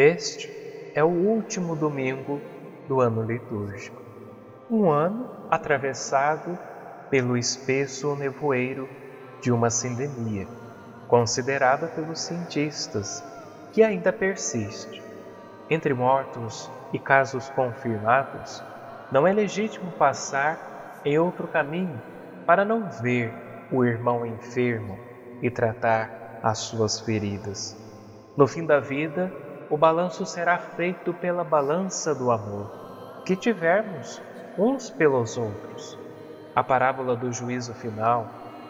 Este é o último domingo do ano litúrgico. Um ano atravessado pelo espesso nevoeiro de uma sindemia, considerada pelos cientistas que ainda persiste. Entre mortos e casos confirmados, não é legítimo passar em outro caminho para não ver o irmão enfermo e tratar as suas feridas. No fim da vida, o balanço será feito pela balança do amor que tivermos uns pelos outros. A parábola do juízo final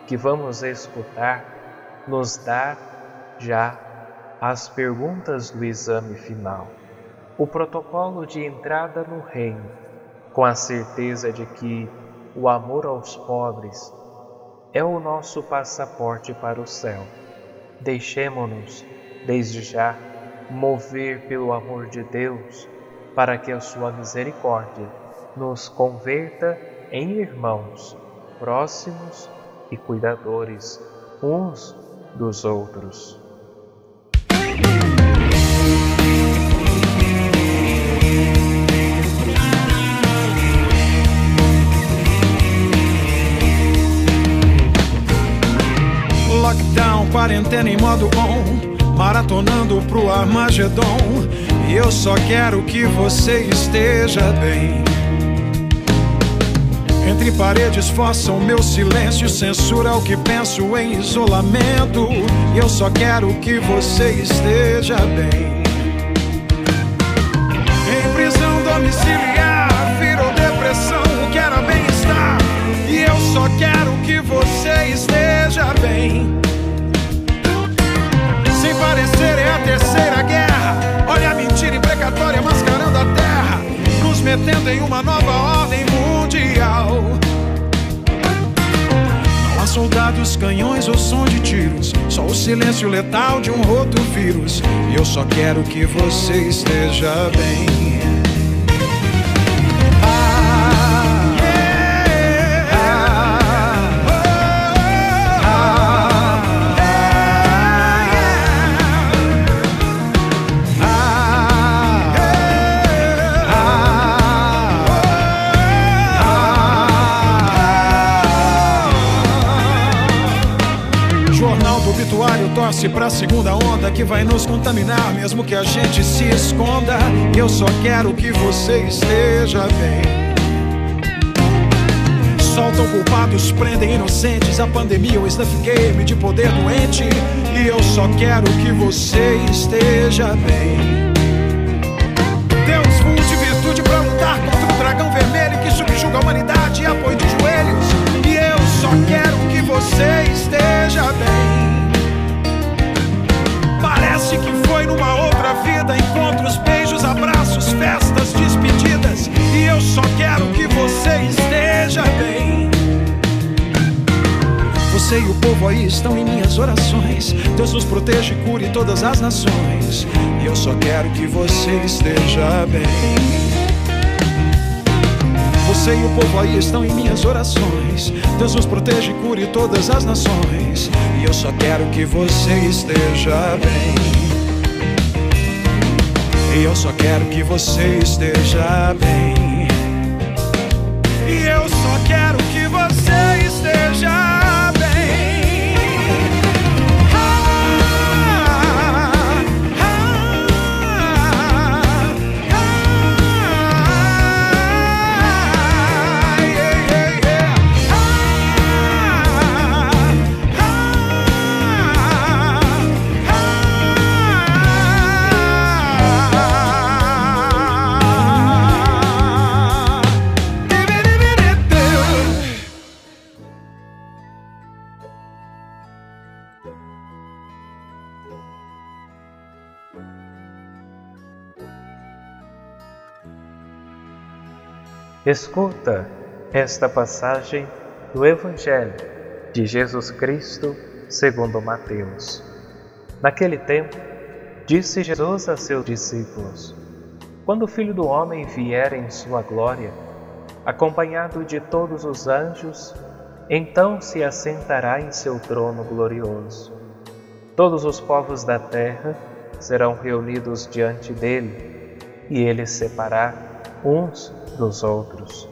que vamos escutar nos dá já as perguntas do exame final, o protocolo de entrada no reino, com a certeza de que o amor aos pobres é o nosso passaporte para o céu. Deixemo-nos, desde já, mover pelo amor de Deus, para que a sua misericórdia nos converta em irmãos, próximos e cuidadores uns dos outros. Lockdown, quarentena em modo on, maratonando pro Armagedon. E eu só quero que você esteja bem. Entre paredes força o meu silêncio, censura o que penso em isolamento. E eu só quero que você esteja bem. Em prisão domiciliar, virou depressão, o que era bem-estar. E eu só quero que você esteja bem. Sem parecer é a terceira guerra. Olha a mentira imprecatória mascarando a terra, nos metendo em uma nova ordem mundial. Não há soldados, canhões ou som de tiros, só o silêncio letal de um roto vírus. E eu só quero que você esteja bem. Torce pra segunda onda que vai nos contaminar, mesmo que a gente se esconda. Eu só quero que você esteja bem. Soltam culpados, prendem inocentes. A pandemia, o snuff game de poder doente. E eu só quero que você esteja bem. Deus full de virtude pra lutar contra o dragão vermelho que subjuga a humanidade apoio de joelhos. E eu só quero que você esteja bem. Parece que foi numa outra vida encontros, beijos, abraços, festas, despedidas. E eu só quero que você esteja bem. Você e o povo aí estão em minhas orações. Deus nos proteja e cure todas as nações. E eu só quero que você esteja bem. E o povo aí estão em minhas orações. Deus nos proteja e cure todas as nações. E eu só quero que você esteja bem. E eu só quero que você esteja bem. Escuta esta passagem do Evangelho de Jesus Cristo segundo Mateus. Naquele tempo, disse Jesus a seus discípulos: Quando o Filho do Homem vier em sua glória, acompanhado de todos os anjos, então se assentará em seu trono glorioso. Todos os povos da terra serão reunidos diante dele, e ele separar uns dos outros.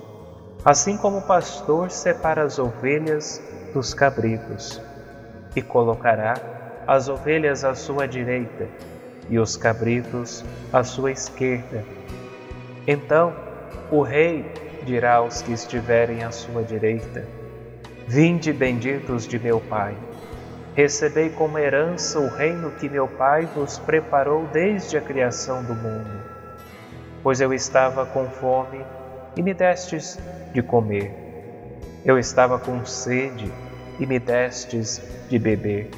Assim como o pastor separa as ovelhas dos cabritos, e colocará as ovelhas à sua direita e os cabritos à sua esquerda. Então o rei dirá aos que estiverem à sua direita: Vinde benditos de meu Pai Recebei como herança o reino que meu Pai vos preparou desde a criação do mundo. Pois eu estava com fome e me destes de comer. Eu estava com sede e me destes de beber.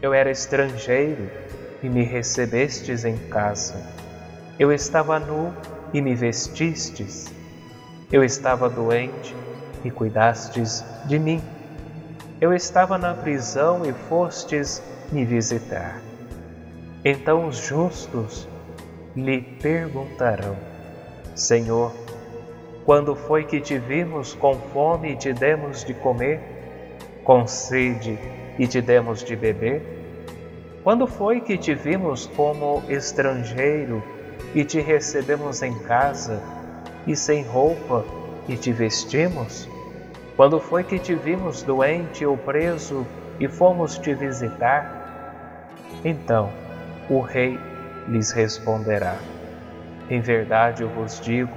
Eu era estrangeiro e me recebestes em casa. Eu estava nu e me vestistes. Eu estava doente e cuidastes de mim. Eu estava na prisão e fostes me visitar. Então os justos lhe perguntarão: Senhor, quando foi que te vimos com fome e te demos de comer, com sede e te demos de beber? Quando foi que te vimos como estrangeiro e te recebemos em casa, e sem roupa e te vestimos? Quando foi que te vimos doente ou preso e fomos te visitar? Então o rei lhes responderá: Em verdade eu vos digo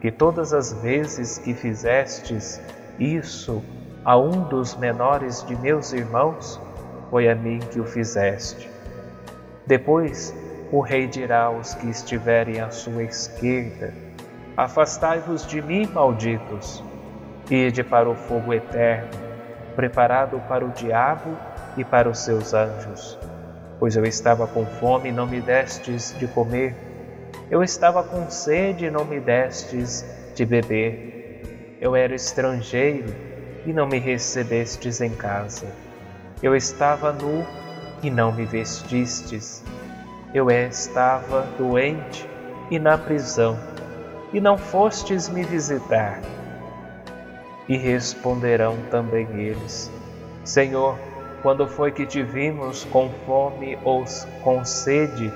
que todas as vezes que fizestes isso a um dos menores de meus irmãos, foi a mim que o fizeste. Depois o rei dirá aos que estiverem à sua esquerda: Afastai-vos de mim, malditos Ide para o fogo eterno, preparado para o diabo e para os seus anjos. Pois eu estava com fome e não me destes de comer, eu estava com sede e não me destes de beber, eu era estrangeiro e não me recebestes em casa, eu estava nu e não me vestistes, eu estava doente e na prisão, e não fostes me visitar. E responderão também eles: Senhor, quando foi que te vimos com fome ou com sede,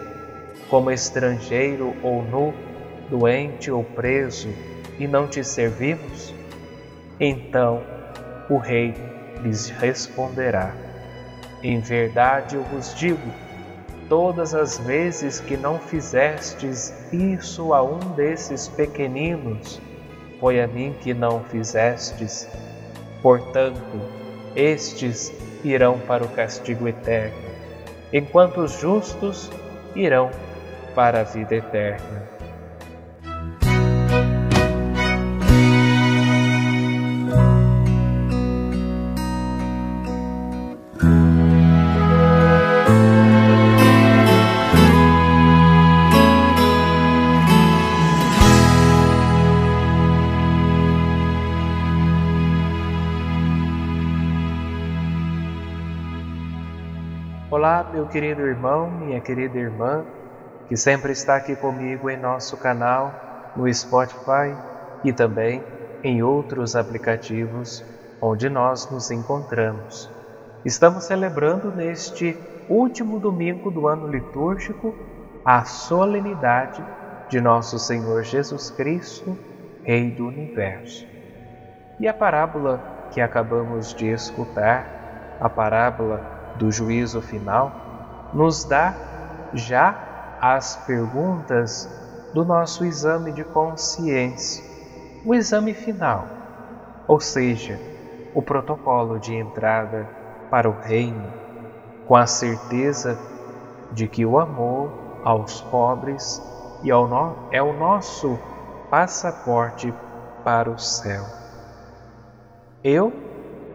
como estrangeiro ou nu, doente ou preso, e não te servimos? Então o rei lhes responderá: Em verdade eu vos digo, todas as vezes que não fizestes isso a um desses pequeninos, foi a mim que não fizestes. Portanto, estes irão para o castigo eterno, enquanto os justos irão para a vida eterna. Meu querido irmão, minha querida irmã, que sempre está aqui comigo em nosso canal, no Spotify e também em outros aplicativos onde nós nos encontramos. Estamos celebrando neste último domingo do ano litúrgico a solenidade de nosso Senhor Jesus Cristo, Rei do Universo. E a parábola que acabamos de escutar, a parábola do juízo final, nos dá já as perguntas do nosso exame de consciência, o exame final, ou seja, o protocolo de entrada para o reino, com a certeza de que o amor aos pobres é o nosso passaporte para o céu. Eu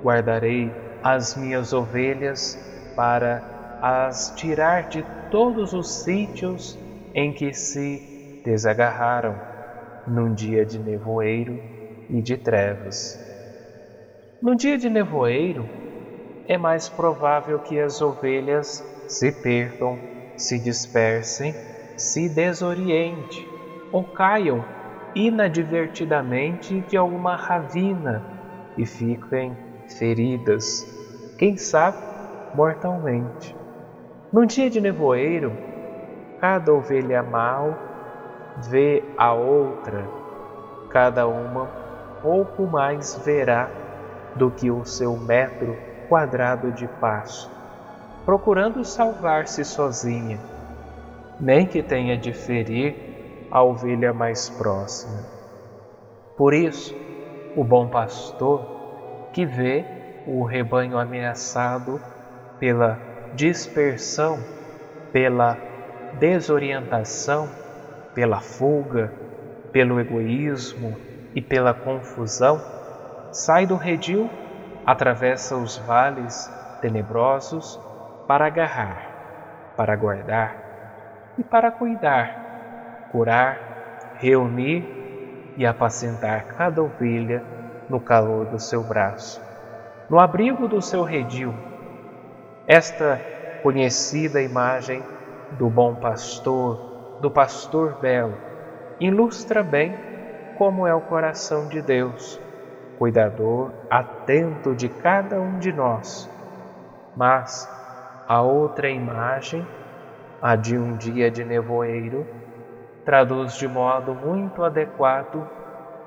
guardarei as minhas ovelhas para as tirar de todos os sítios em que se desagarraram num dia de nevoeiro e de trevas. No dia de nevoeiro, é mais provável que as ovelhas se percam, se dispersem, se desorientem ou caiam inadvertidamente de alguma ravina e fiquem feridas. Quem sabe mortalmente. Num dia de nevoeiro, cada ovelha mal vê a outra, cada uma pouco mais verá do que o seu metro quadrado de passo, procurando salvar-se sozinha, nem que tenha de ferir a ovelha mais próxima. Por isso, o bom pastor, que vê o rebanho ameaçado pela dispersão, pela desorientação, pela fuga, pelo egoísmo e pela confusão, sai do redil, atravessa os vales tenebrosos para agarrar, para guardar e para cuidar, curar, reunir e apacentar cada ovelha no calor do seu braço, no abrigo do seu redil. Esta conhecida imagem do bom pastor, do pastor belo, ilustra bem como é o coração de Deus, cuidador, atento de cada um de nós. Mas a outra imagem, a de um dia de nevoeiro, traduz de modo muito adequado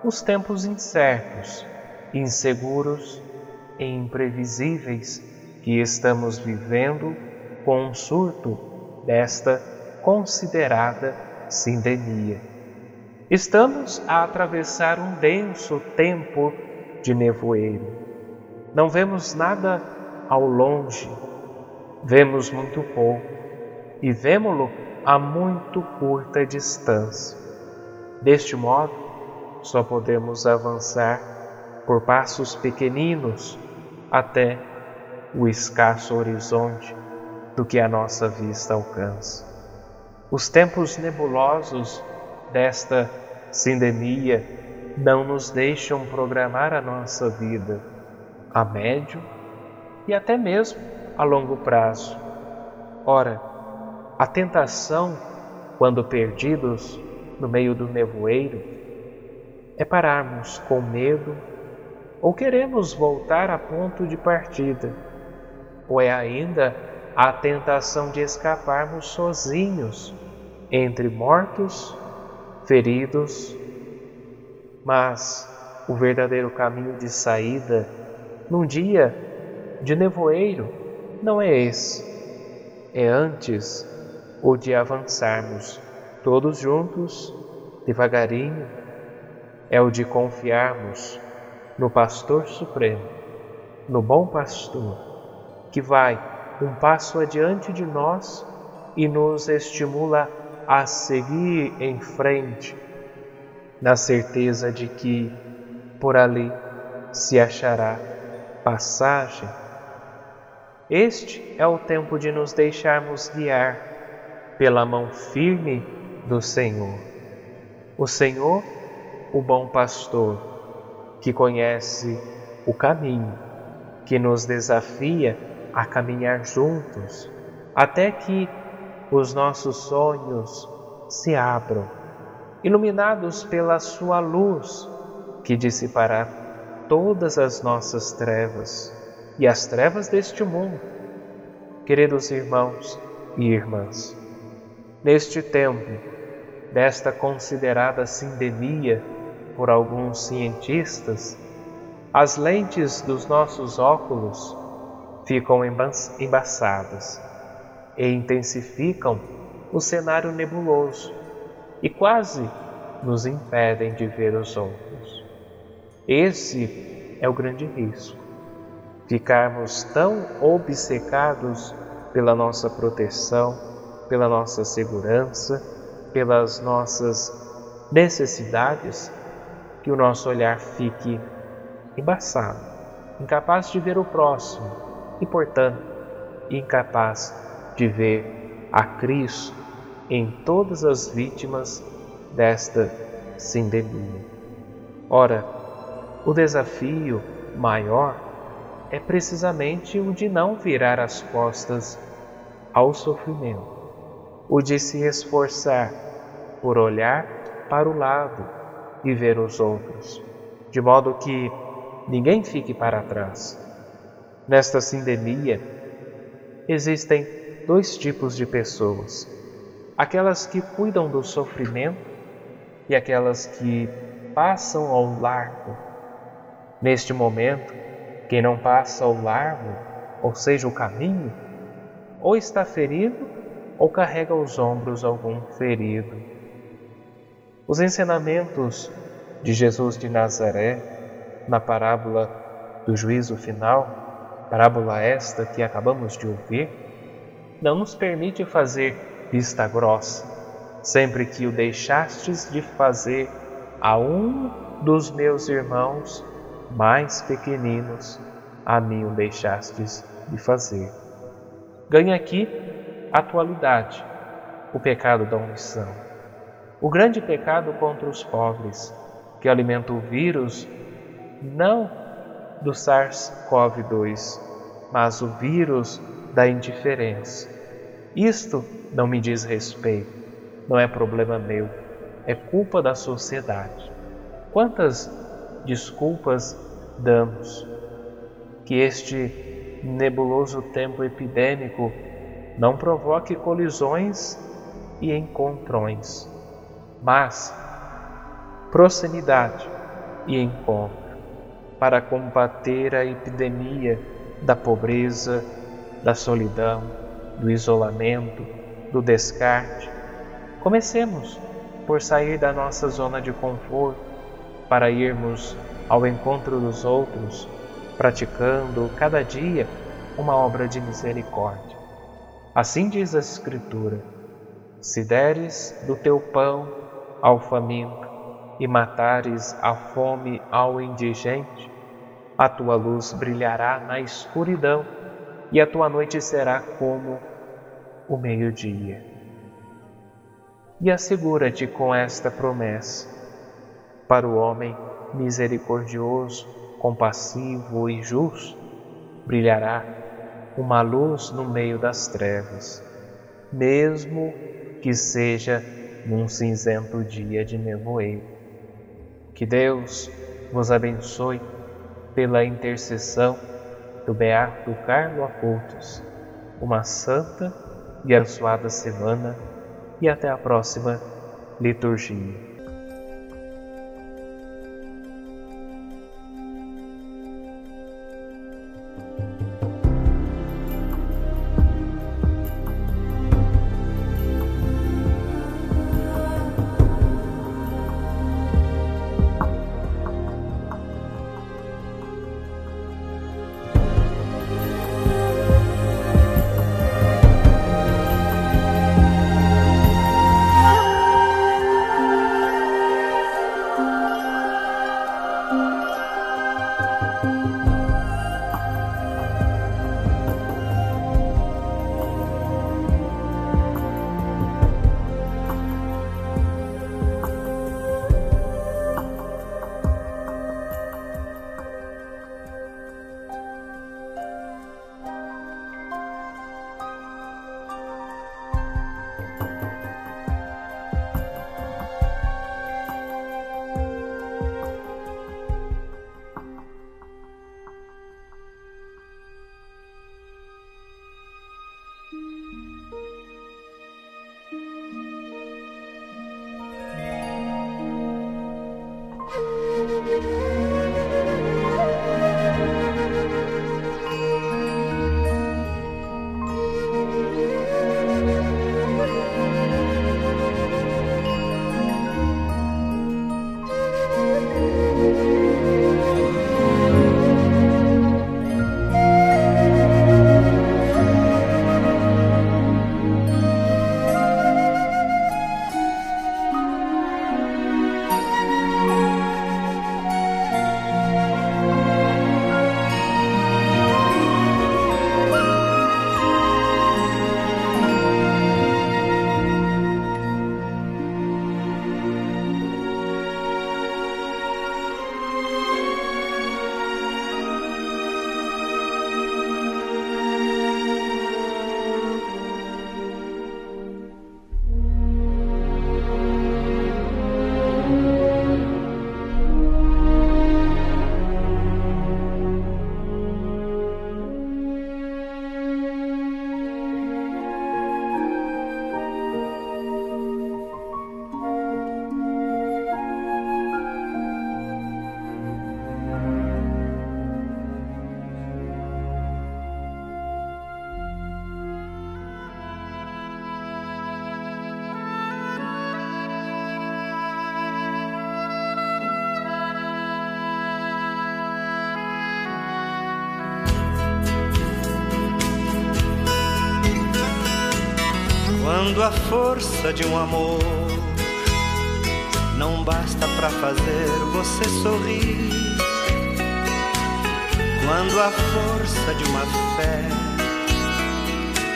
os tempos incertos, inseguros e imprevisíveis que estamos vivendo com um surto desta considerada sindemia. Estamos a atravessar um denso tempo de nevoeiro. Não vemos nada ao longe, vemos muito pouco e vemos-lo a muito curta distância. Deste modo, só podemos avançar por passos pequeninos até o escasso horizonte do que a nossa vista alcança. Os tempos nebulosos desta sindemia não nos deixam programar a nossa vida a médio e até mesmo a longo prazo. Ora, a tentação, quando perdidos no meio do nevoeiro, é pararmos com medo ou queremos voltar a ponto de partida, ou é ainda a tentação de escaparmos sozinhos entre mortos, feridos, mas o verdadeiro caminho de saída num dia de nevoeiro não é esse, é antes o de avançarmos todos juntos, devagarinho, é o de confiarmos no Pastor Supremo, no Bom Pastor, que vai um passo adiante de nós e nos estimula a seguir em frente, na certeza de que por ali se achará passagem. Este é o tempo de nos deixarmos guiar pela mão firme do Senhor. O Senhor, o bom pastor, que conhece o caminho, que nos desafia a caminhar juntos até que os nossos sonhos se abram, iluminados pela Sua luz que dissipará todas as nossas trevas e as trevas deste mundo. Queridos irmãos e irmãs, neste tempo desta considerada sindemia por alguns cientistas, as lentes dos nossos óculos ficam embaçadas e intensificam o cenário nebuloso e quase nos impedem de ver os outros. Esse é o grande risco. Ficarmos tão obcecados pela nossa proteção, pela nossa segurança, pelas nossas necessidades, que o nosso olhar fique embaçado, incapaz de ver o próximo, e, portanto, incapaz de ver a Cristo em todas as vítimas desta sindemia. Ora, o desafio maior é precisamente o de não virar as costas ao sofrimento, o de se esforçar por olhar para o lado e ver os outros, de modo que ninguém fique para trás Nesta sindemia, existem dois tipos de pessoas: aquelas que cuidam do sofrimento e aquelas que passam ao largo. Neste momento, quem não passa ao largo, ou seja, o caminho, ou está ferido ou carrega aos ombros algum ferido. Os ensinamentos de Jesus de Nazaré na parábola do juízo final, parábola esta que acabamos de ouvir, não nos permite fazer vista grossa, sempre que o deixastes de fazer a um dos meus irmãos mais pequeninos, a mim o deixastes de fazer. Ganha aqui atualidade, o pecado da omissão. O grande pecado contra os pobres, que alimenta o vírus não do SARS-CoV-2, mas o vírus da indiferença. Isto não me diz respeito não é problema meu, é culpa da sociedade. Quantas desculpas damos que este nebuloso tempo epidêmico não provoque colisões e encontrões, mas proximidade e encontro para combater a epidemia da pobreza, da solidão, do isolamento, do descarte, Comecemos por sair da nossa zona de conforto para irmos ao encontro dos outros, praticando cada dia uma obra de misericórdia. Assim diz a Escritura: Se deres do teu pão ao faminto e matares a fome ao indigente, a tua luz brilhará na escuridão e a tua noite será como o meio-dia e assegura-te com esta promessa: para o homem misericordioso, compassivo e justo, brilhará uma luz no meio das trevas, mesmo que seja num cinzento dia de nevoeiro. Que Deus vos abençoe pela intercessão do Beato Carlo Acultos. Uma santa e abençoada semana e até a próxima liturgia. Quando a força de um amor não basta para fazer você sorrir. Quando a força de uma fé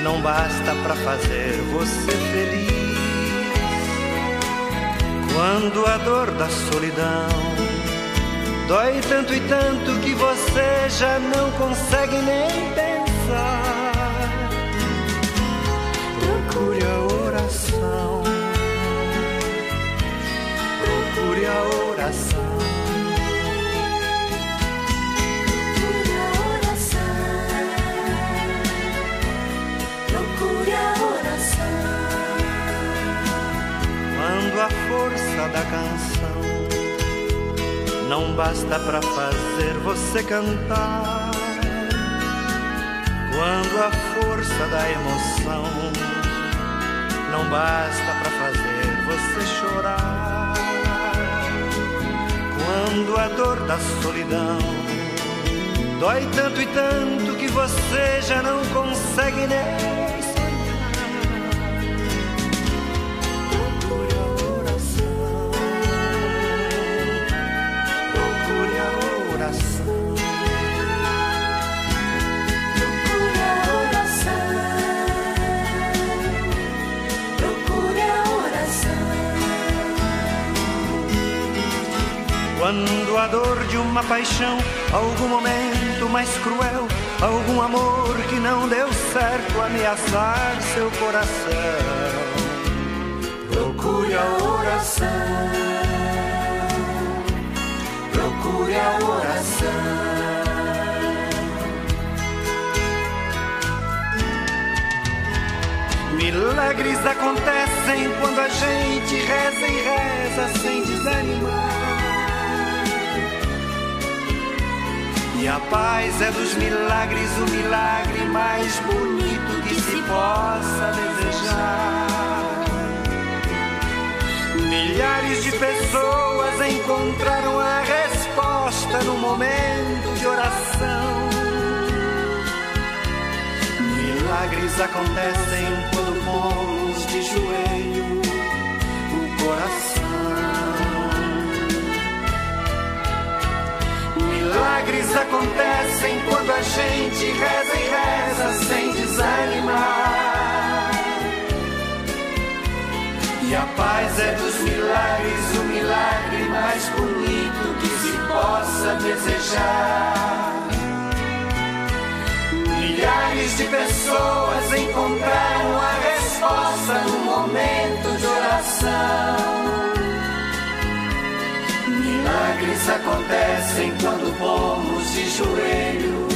não basta para fazer você feliz. Quando a dor da solidão dói tanto e tanto que você já não consegue nem pensar. Força da canção não basta para fazer você cantar. Quando a força da emoção não basta para fazer você chorar. Quando a dor da solidão dói tanto e tanto que você já não consegue nem Quando a dor de uma paixão, algum momento mais cruel, algum amor que não deu certo ameaçar seu coração, procure a oração. Procure a oração. Milagres acontecem quando a gente reza e reza sem desanimar. A paz é dos milagres o milagre mais bonito que se possa desejar. Milhares de pessoas encontraram a resposta no momento de oração. Milagres acontecem quando pomos de joelho o coração. Milagres acontecem quando a gente reza e reza sem desanimar. E a paz é dos milagres, o milagre mais bonito que se possa desejar. Milhares de pessoas encontraram a resposta no momento de oração. Milagres acontecem quando pomos de joelho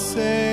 say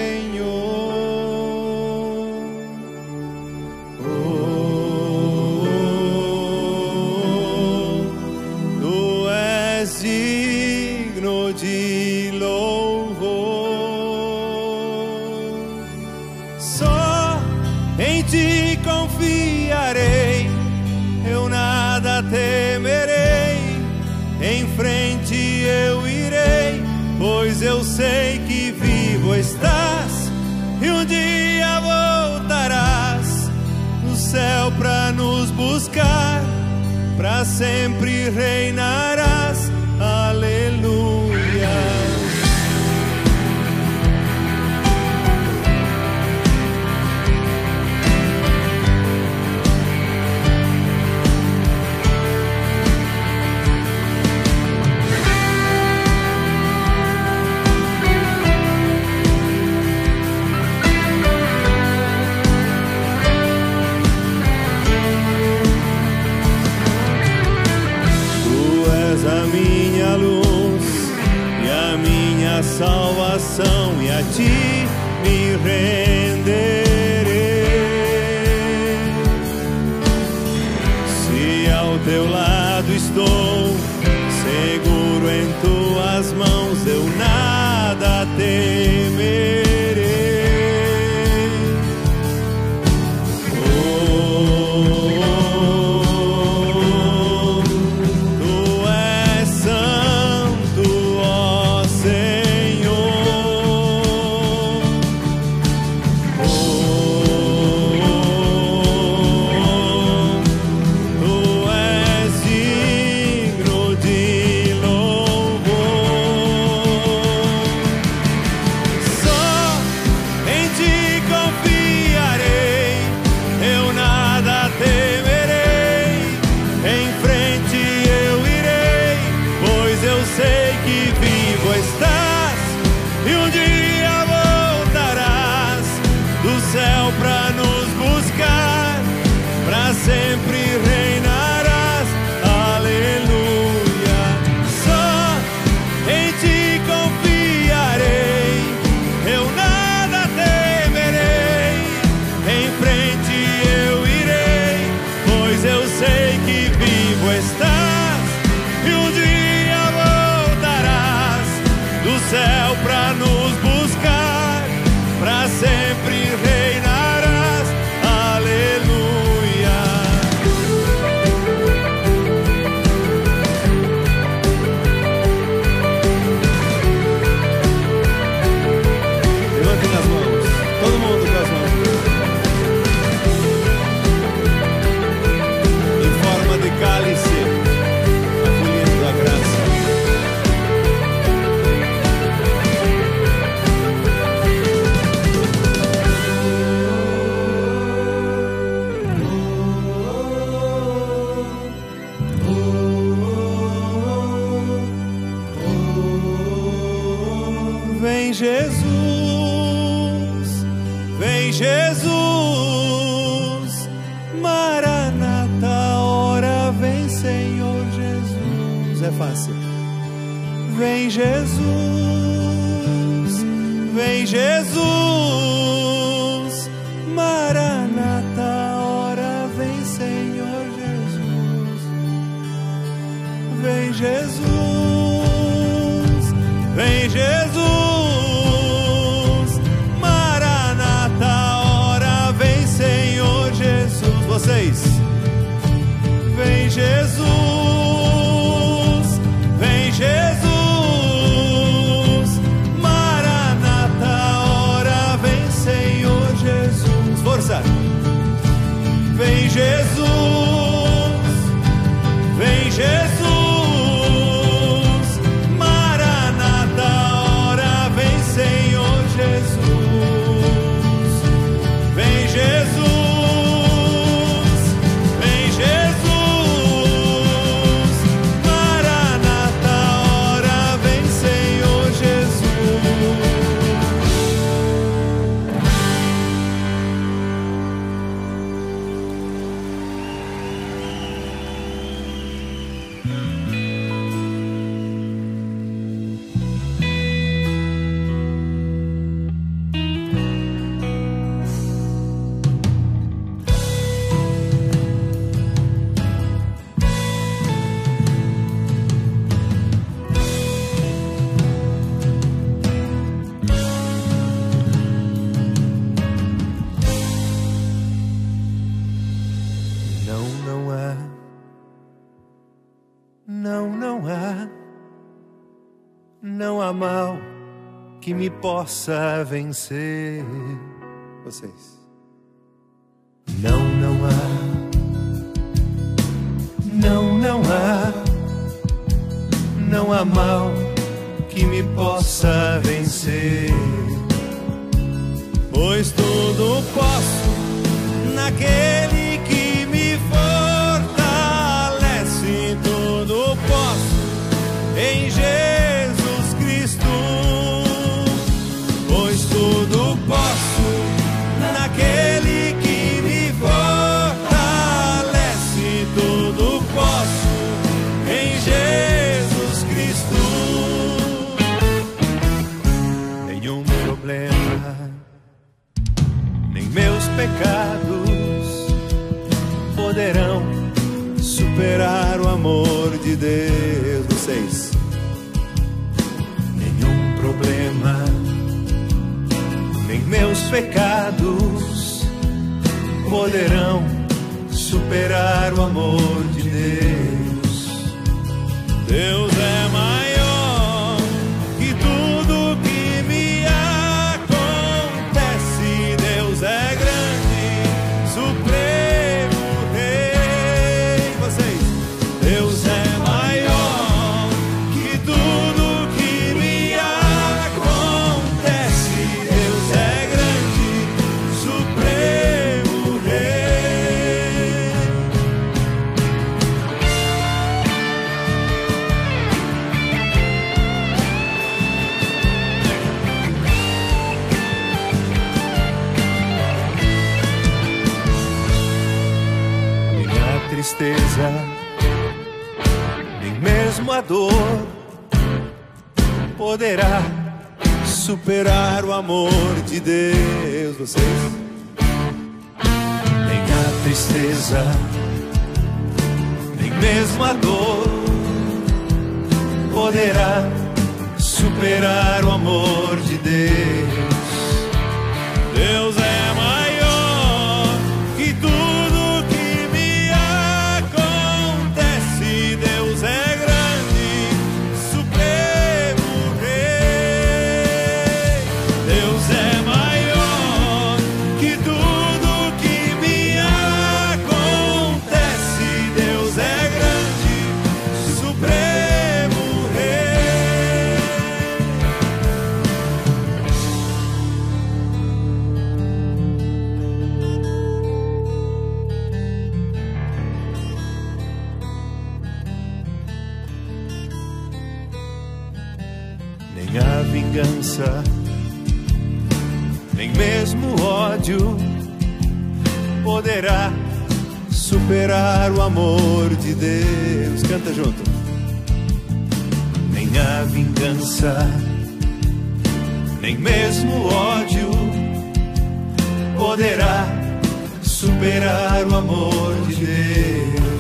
estás e um dia possa vencer. Vocês. Não, não há. Não, não há. Não há mal que me possa vencer. Pois tudo posso naquele pecados poderão superar o amor de Deus. Vocês, nenhum problema, nem meus pecados poderão superar o amor amor de Deus. Vocês, nem a tristeza, nem mesmo a dor poderá superar o amor de amor de Deus. Canta junto. Nem a vingança, nem mesmo o ódio poderá superar o amor de Deus.